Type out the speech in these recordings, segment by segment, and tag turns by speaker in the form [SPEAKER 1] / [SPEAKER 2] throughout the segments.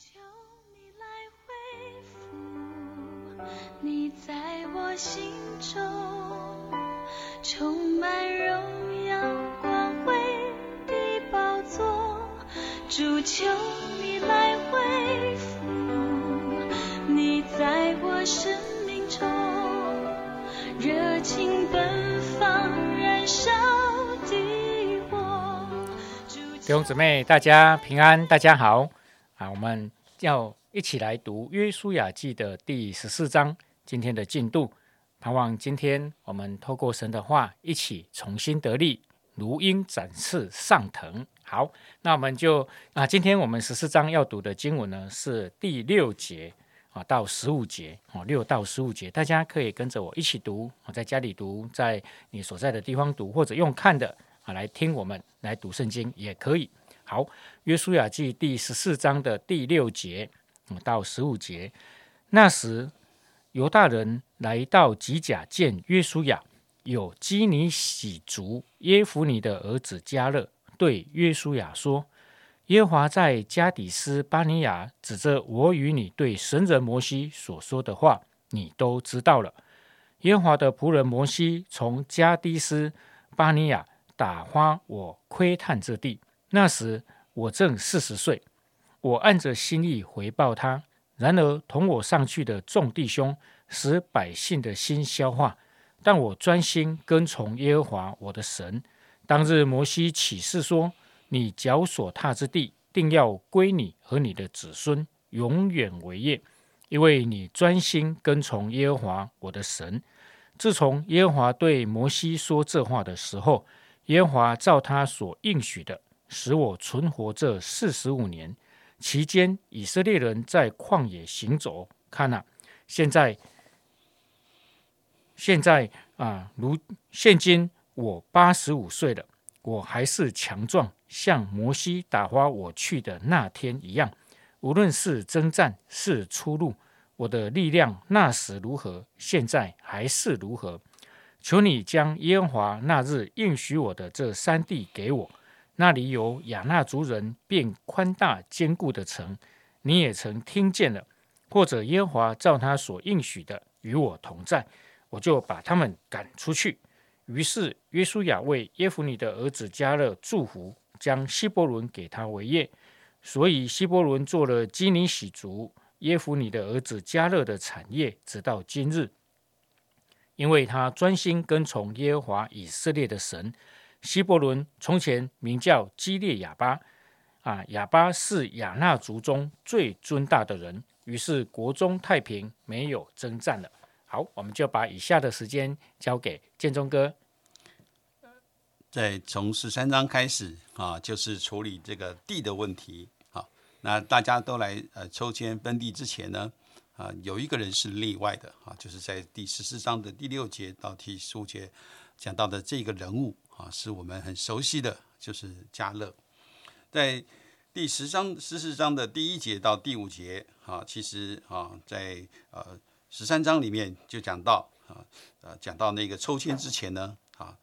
[SPEAKER 1] 求你来恢复你在我心中充满荣耀光辉的宝座，主求你来恢复你在我生命中热情奔放燃烧的火。
[SPEAKER 2] 弟兄姊妹，大家平安，大家好啊！我们要一起来读《约书亚记》的第十四章。今天的进度，盼望今天我们透过神的话，一起重新得力，如鹰展翅上腾。好，那我们就啊，今天我们十四章要读的经文呢是第六节啊到十五节哦，六到十五节，大家可以跟着我一起读，我在家里读，在你所在的地方读，或者用看的啊来听我们来读圣经也可以。好，约书亚记第十四章的第六节到十五节，那时犹大人来到吉甲见约书亚，有基尼喜族耶夫尼的儿子加勒对约书亚说：“耶华在加底斯巴尼亚指着我与你对神人摩西所说的话，你都知道了。耶华的仆人摩西从加迪斯巴尼亚打发我窥探这地，那时我正四十岁。我按着心意回报他。然而同我上去的众弟兄使百姓的心消化，但我专心跟从耶和华我的神。当日摩西起誓说：“你脚所踏之地，定要归你和你的子孙永远为业，因为你专心跟从耶和华我的神。”自从耶和华对摩西说这话的时候，耶和华照他所应许的，使我存活这四十五年。期间，以色列人在旷野行走。看呐、现在，现在啊，如现今我八十五岁了，我还是强壮，像摩西打发我去的那天一样。无论是征战，是出路，我的力量那时如何，现在还是如何。求你将耶和华那日应许我的这三地给我。那里有亚纳族人变宽大坚固的城，你也曾听见了。或者耶和华照他所应许的与我同在，我就把他们赶出去。于是约书亚为耶夫尼的儿子加勒祝福，将希伯伦给他为业。所以希伯伦做了基尼喜族耶夫尼的儿子加勒的产业，直到今日，因为他专心跟从耶和华以色列的神。希伯伦从前名叫基列亚巴，啊，亚巴是亚纳族中最尊大的人，于是国中太平，没有征战了。好，我们就把以下的时间交给建中哥。
[SPEAKER 3] 在从十三章开始啊，就是处理这个地的问题啊。那大家都来呃抽签分地之前呢，啊，有一个人是例外的啊，就是在第十四章的第六节到第十五节讲到的这个人物啊，是我们很熟悉的，就是加勒。在第十章十四章的第一节到第五节啊，其实啊，在呃十三章里面就讲到啊，呃讲到那个抽签之前呢啊，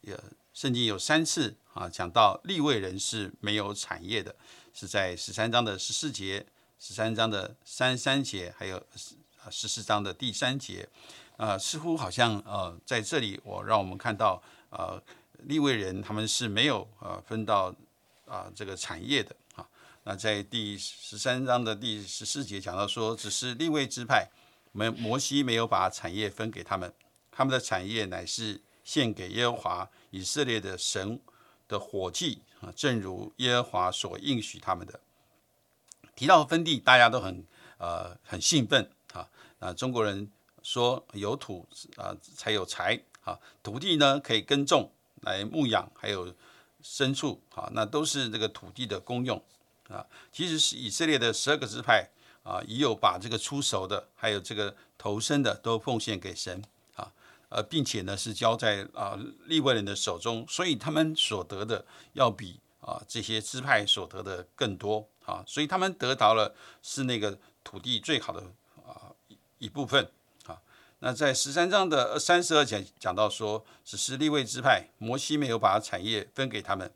[SPEAKER 3] 也圣经有三次啊讲到立位人是没有产业的，是在十三章的十四节、十三章的三三节，还有十十四章的第三节。呃，似乎好像呃在这里我让我们看到呃立位人他们是没有呃分到啊这个产业的啊。那在第十三章的第十四节讲到说，只是立位支派，摩摩西没有把产业分给他们，他们的产业乃是献给耶和华以色列的神的火祭啊，正如耶和华所应许他们的。提到分地，大家都很呃很兴奋啊。那中国人说有土啊才有财啊，土地呢可以耕种来牧养，还有牲畜啊，那都是这个土地的功用啊。其实是以色列的十二个支派啊，已有把这个出熟的，还有这个投生的都奉献给神啊，呃，并且呢是交在啊利未人的手中，所以他们所得的要比啊这些支派所得的更多啊，所以他们得到了是那个土地最好的啊一一部分。那在十三章的三十二节讲到说，只是立位支派，摩西没有把产业分给他们，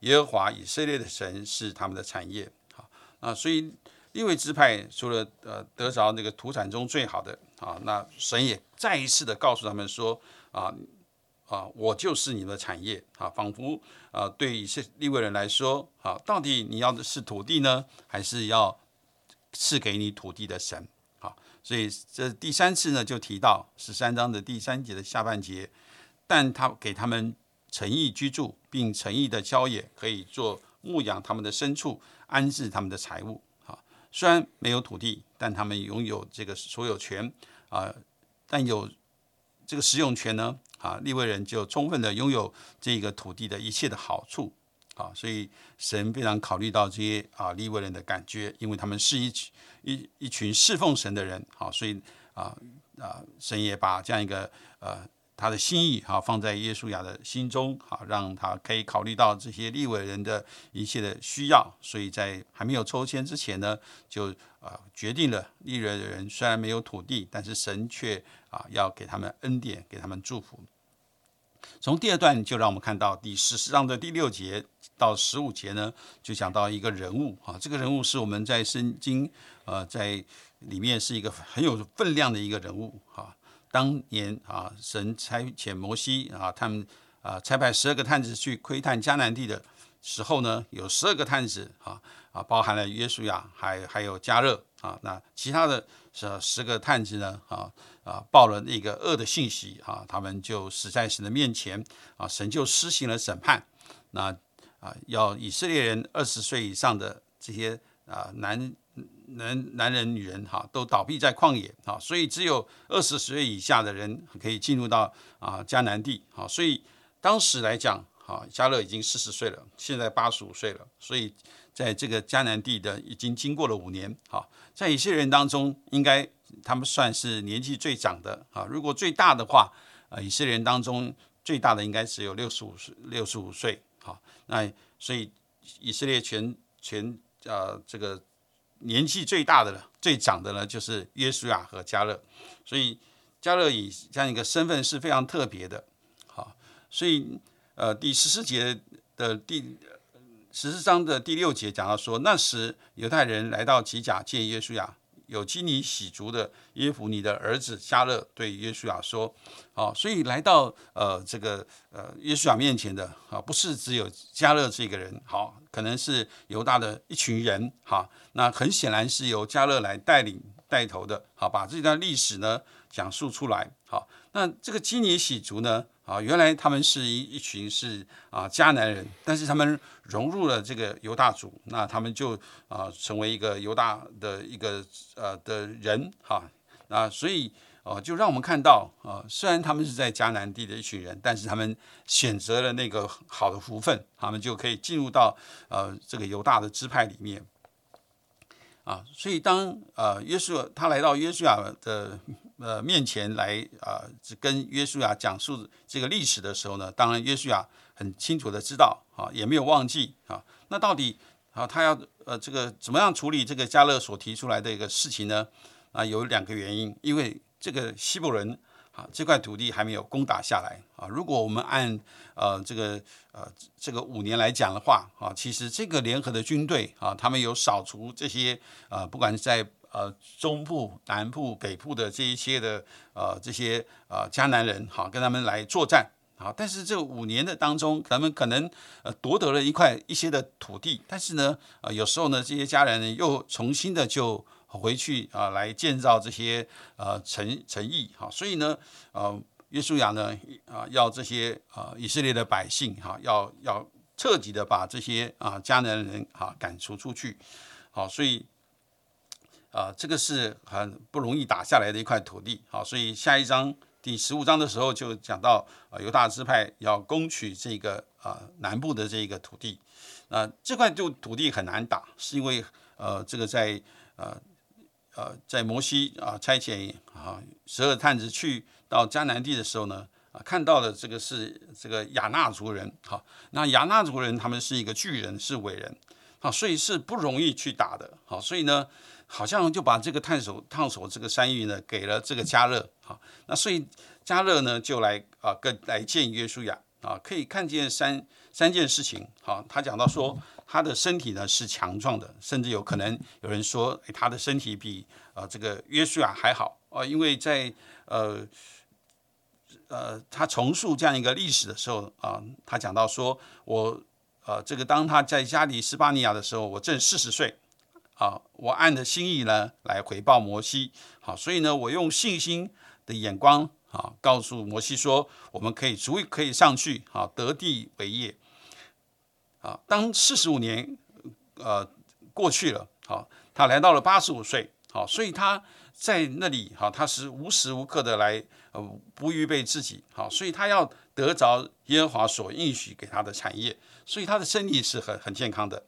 [SPEAKER 3] 耶和华以色列的神是他们的产业。好，啊，所以利未支派除了呃得着那个土产中最好的啊，那神也再一次的告诉他们说啊啊，我就是你的产业啊，仿佛啊对以色利未人来说啊，到底你要的是土地呢，还是要赐给你土地的神？好，所以这第三次呢就提到十三章的第三节的下半节，但他给他们诚意居住，并诚意的郊野，可以做牧养他们的牲畜，安置他们的财物。虽然没有土地，但他们拥有这个所有权啊，但有这个使用权呢啊，利未人就充分的拥有这个土地的一切的好处啊，所以神非常考虑到这些啊利未人的感觉，因为他们是一群一一群侍奉神的人啊，所以啊啊神也把这样一个呃。他的心意哈放在耶稣亚的心中哈，让他可以考虑到这些立伟人的一切的需要，所以在还没有抽签之前呢，就啊决定了立伟人虽然没有土地，但是神却啊要给他们恩典，给他们祝福。从第二段就让我们看到第十四章的第六节到十五节呢，就讲到一个人物啊，这个人物是我们在圣经呃在里面是一个很有分量的一个人物啊。当年啊，神差遣摩西啊，他们啊差派十二个探子去窥探迦南地的时候呢，有十二个探子啊啊，包含了约书亚，还还有加勒啊，那其他的十十个探子呢啊啊报了那个恶的信息啊，他们就死在神的面前啊，神就施行了审判，那啊要以色列人二十岁以上的这些啊男。男男人、女人哈都倒闭在旷野啊，所以只有二十岁以下的人可以进入到啊迦南地啊。所以当时来讲，哈加勒已经四十岁了，现在八十五岁了。所以在这个迦南地的已经经过了五年，哈，在一些人当中，应该他们算是年纪最长的啊。如果最大的话，呃，以色列人当中最大的应该只有六十五岁，六十五岁。好，那所以以色列全全呃这个。年纪最大的了，最长的呢，就是约书亚和加勒，所以加勒以这样一个身份是非常特别的，好，所以呃第十四节的第十四章的第六节讲到说，那时犹太人来到吉甲见耶稣亚。有基尼喜族的耶夫尼的儿子加勒对耶稣亚说：“好，所以来到呃这个呃耶稣亚面前的啊，不是只有加勒这个人，好，可能是犹大的一群人，哈，那很显然是由加勒来带领带头的，好，把这段历史呢讲述出来，好，那这个基尼喜族呢？”啊，原来他们是一一群是啊迦南人，但是他们融入了这个犹大族，那他们就啊成为一个犹大的一个呃的人哈，那所以哦就让我们看到啊，虽然他们是在迦南地的一群人，但是他们选择了那个好的福分，他们就可以进入到呃这个犹大的支派里面。啊，所以当呃约书他来到约书亚的呃面前来啊，跟约书亚讲述这个历史的时候呢，当然约书亚很清楚的知道啊，也没有忘记啊。那到底啊，他要呃这个怎么样处理这个加勒所提出来的一个事情呢？啊，有两个原因，因为这个希伯伦。啊，这块土地还没有攻打下来啊！如果我们按呃这个呃这个五年来讲的话啊，其实这个联合的军队啊，他们有扫除这些呃，不管是在呃中部、南部、北部的这一些的呃这些呃迦南人，好跟他们来作战啊。但是这五年的当中，咱们可能呃夺得了一块一些的土地，但是呢呃有时候呢这些迦南人又重新的就。回去啊，来建造这些呃城城邑哈，所以呢，呃，约书亚呢啊，要这些啊以色列的百姓哈，要要彻底的把这些啊迦南人哈赶出出去，好，所以啊，这个是很不容易打下来的一块土地，好，所以下一章第十五章的时候就讲到啊犹大支派要攻取这个啊南部的这个土地，啊这块就土地很难打，是因为呃这个在呃。呃，在摩西啊差遣啊十二探子去到迦南地的时候呢，啊看到的这个是这个亚纳族人，好，那亚纳族人他们是一个巨人，是伟人，好，所以是不容易去打的，好，所以呢，好像就把这个探手烫手这个山芋呢给了这个加勒，好，那所以加勒呢就来啊跟来见约书亚啊，可以看见三三件事情。好，他讲到说他的身体呢是强壮的，甚至有可能有人说，诶他的身体比啊这个约书亚还好啊，因为在呃呃他重塑这样一个历史的时候啊，他讲到说我呃这个当他在加里斯巴尼亚的时候，我正四十岁。啊，我按着心意呢来回报摩西。好，所以呢，我用信心的眼光啊，告诉摩西说，我们可以足以可以上去，好得地为业。啊，当四十五年呃过去了，好，他来到了八十五岁，好，所以他在那里，好，他是无时无刻的来呃不预备自己，好，所以他要得着耶和华所应许给他的产业，所以他的身体是很很健康的。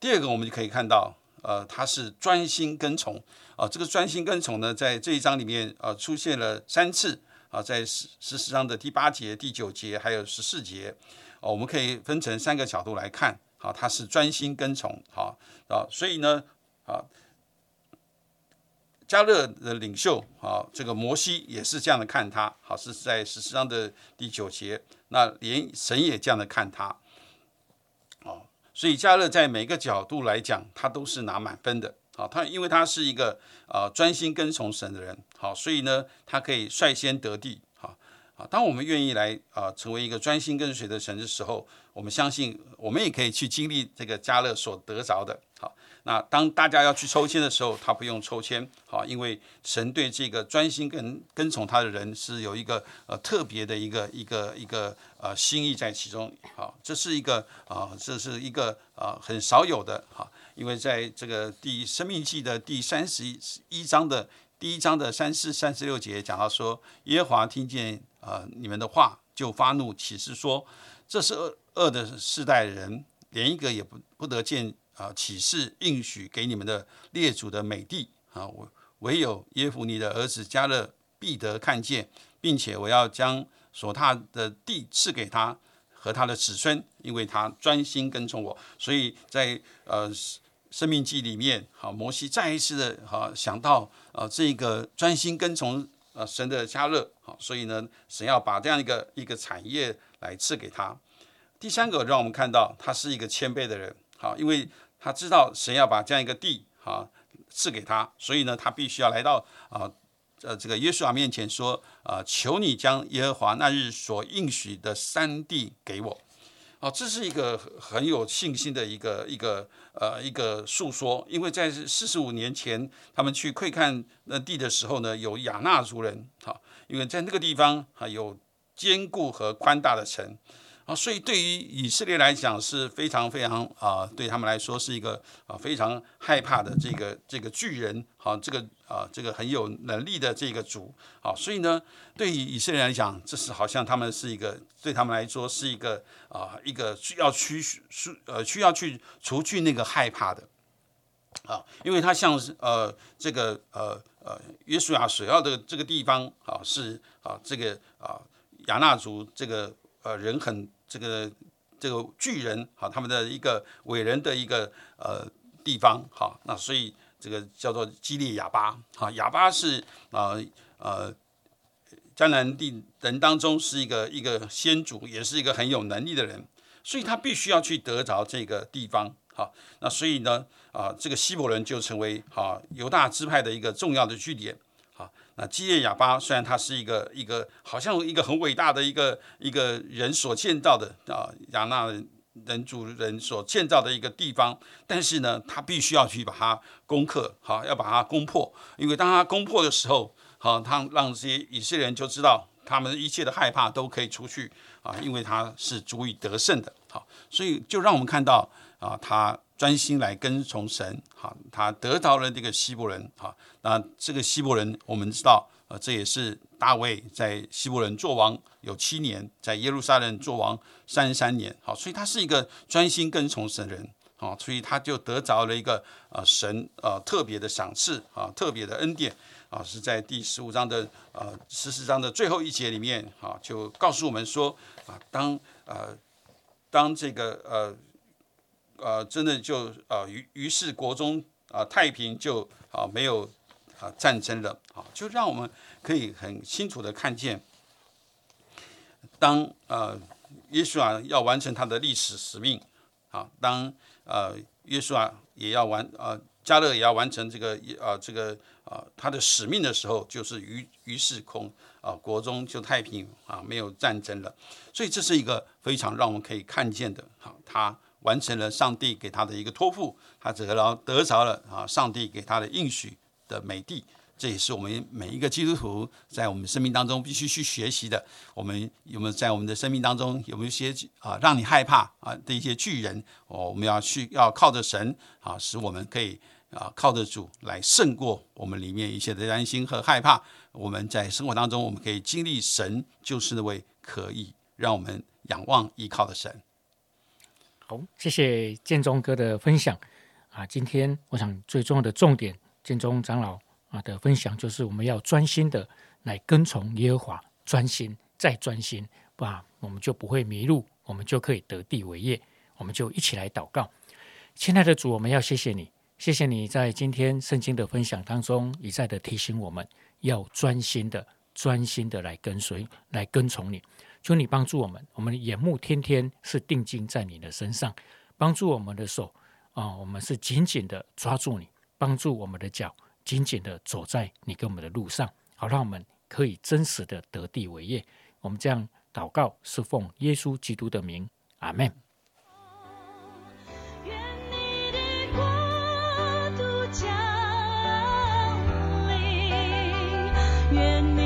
[SPEAKER 3] 第二个，我们就可以看到。呃，他是专心跟从啊，这个专心跟从呢，在这一章里面啊出现了三次啊，在十十四章的第八节、第九节还有十四节，哦，我们可以分成三个角度来看，好，他是专心跟从，好啊，所以呢，啊，加勒的领袖啊，这个摩西也是这样的看他，好，是在十四章的第九节，那连神也这样的看他。所以加勒在每个角度来讲，他都是拿满分的。好，他因为他是一个呃专心跟从神的人，好，所以呢，他可以率先得地。好，啊，当我们愿意来啊成为一个专心跟随的神的时候，我们相信我们也可以去经历这个加勒所得着的。好。那当大家要去抽签的时候，他不用抽签，好，因为神对这个专心跟跟从他的人是有一个呃特别的一个一个一个呃心意在其中，好，这是一个啊，这是一个啊很少有的哈，因为在这个第生命记的第三十一章的第一章的三四三十六节讲到说，耶和华听见啊你们的话就发怒，启示说这是恶恶的世代人，连一个也不不得见。啊！启示应许给你们的列祖的美地啊，我唯有耶夫尼的儿子加勒必得看见，并且我要将所踏的地赐给他和他的子孙，因为他专心跟从我。所以在呃生命记里面，好摩西再一次的哈想到啊这个专心跟从呃神的加勒，好，所以呢神要把这样一个一个产业来赐给他。第三个让我们看到他是一个谦卑的人，好，因为。他知道神要把这样一个地啊赐给他，所以呢，他必须要来到啊呃这个耶稣啊面前说啊，求你将耶和华那日所应许的山地给我。哦，这是一个很有信心的一个一个呃一个诉说，因为在四十五年前他们去窥看那地的时候呢，有亚纳族人，好，因为在那个地方还有坚固和宽大的城。啊，所以对于以色列来讲是非常非常啊，对他们来说是一个啊非常害怕的这个这个巨人，好，这个啊这个很有能力的这个主，好，所以呢，对于以色列来讲，这是好像他们是一个对他们来说是一个啊一个需要驱需呃需要去除去那个害怕的，啊，因为他像是呃这个呃呃约书亚所要的这个地方啊是啊这个啊亚纳族这个呃人很。这个这个巨人好，他们的一个伟人的一个呃地方好，那所以这个叫做基列亚巴好，亚巴是啊呃迦南地人当中是一个一个先祖，也是一个很有能力的人，所以他必须要去得着这个地方好，那所以呢啊这个希伯伦就成为好犹大支派的一个重要的据点。好那基列亚巴虽然他是一个一个好像一个很伟大的一个一个人所建造的啊亚纳人主人所建造的一个地方，但是呢，他必须要去把它攻克，好要把它攻破，因为当他攻破的时候，好他让这些以色列人就知道他们一切的害怕都可以出去啊，因为他是足以得胜的，好，所以就让我们看到啊他。专心来跟从神，好，他得到了这个希伯伦，好，那这个希伯伦我们知道，呃，这也是大卫在希伯伦做王有七年，在耶路撒冷做王三十三年，好，所以他是一个专心跟从神人，好，所以他就得着了一个呃神呃特别的赏赐啊，特别的恩典啊，是在第十五章的呃十四章的最后一节里面，啊，就告诉我们说啊，当呃当这个呃。呃，真的就呃，于于是国中啊太平就啊没有啊战争了啊，就让我们可以很清楚的看见，当呃耶稣啊要完成他的历史使命，啊，当呃耶稣啊也要完呃加勒也要完成这个呃这个啊他的使命的时候，就是于于是空啊国中就太平啊没有战争了，所以这是一个非常让我们可以看见的，啊，他完成了上帝给他的一个托付，他得了得着了啊上帝给他的应许的美地。这也是我们每一个基督徒在我们生命当中必须去学习的。我们有没有在我们的生命当中有没有一些啊让你害怕啊的一些巨人？哦，我们要去要靠着神啊，使我们可以啊靠着主来胜过我们里面一些的担心和害怕。我们在生活当中，我们可以经历神就是那位可以让我们仰望依靠的神。
[SPEAKER 2] 好，谢谢建中哥的分享啊！今天我想最重要的重点，建中长老。啊的分享就是我们要专心的来跟从耶和华，专心再专心，吧，我们就不会迷路，我们就可以得地为业。我们就一起来祷告，亲爱的主，我们要谢谢你，谢谢你在今天圣经的分享当中一再的提醒我们要专心的、专心的来跟随、来跟从你。求你帮助我们，我们的眼目天天是定睛在你的身上，帮助我们的手啊，我们是紧紧的抓住你，帮助我们的脚。紧紧的走在你跟我们的路上，好让我们可以真实的得地为业。我们这样祷告，是奉耶稣基督的名，阿门。
[SPEAKER 1] 彰显。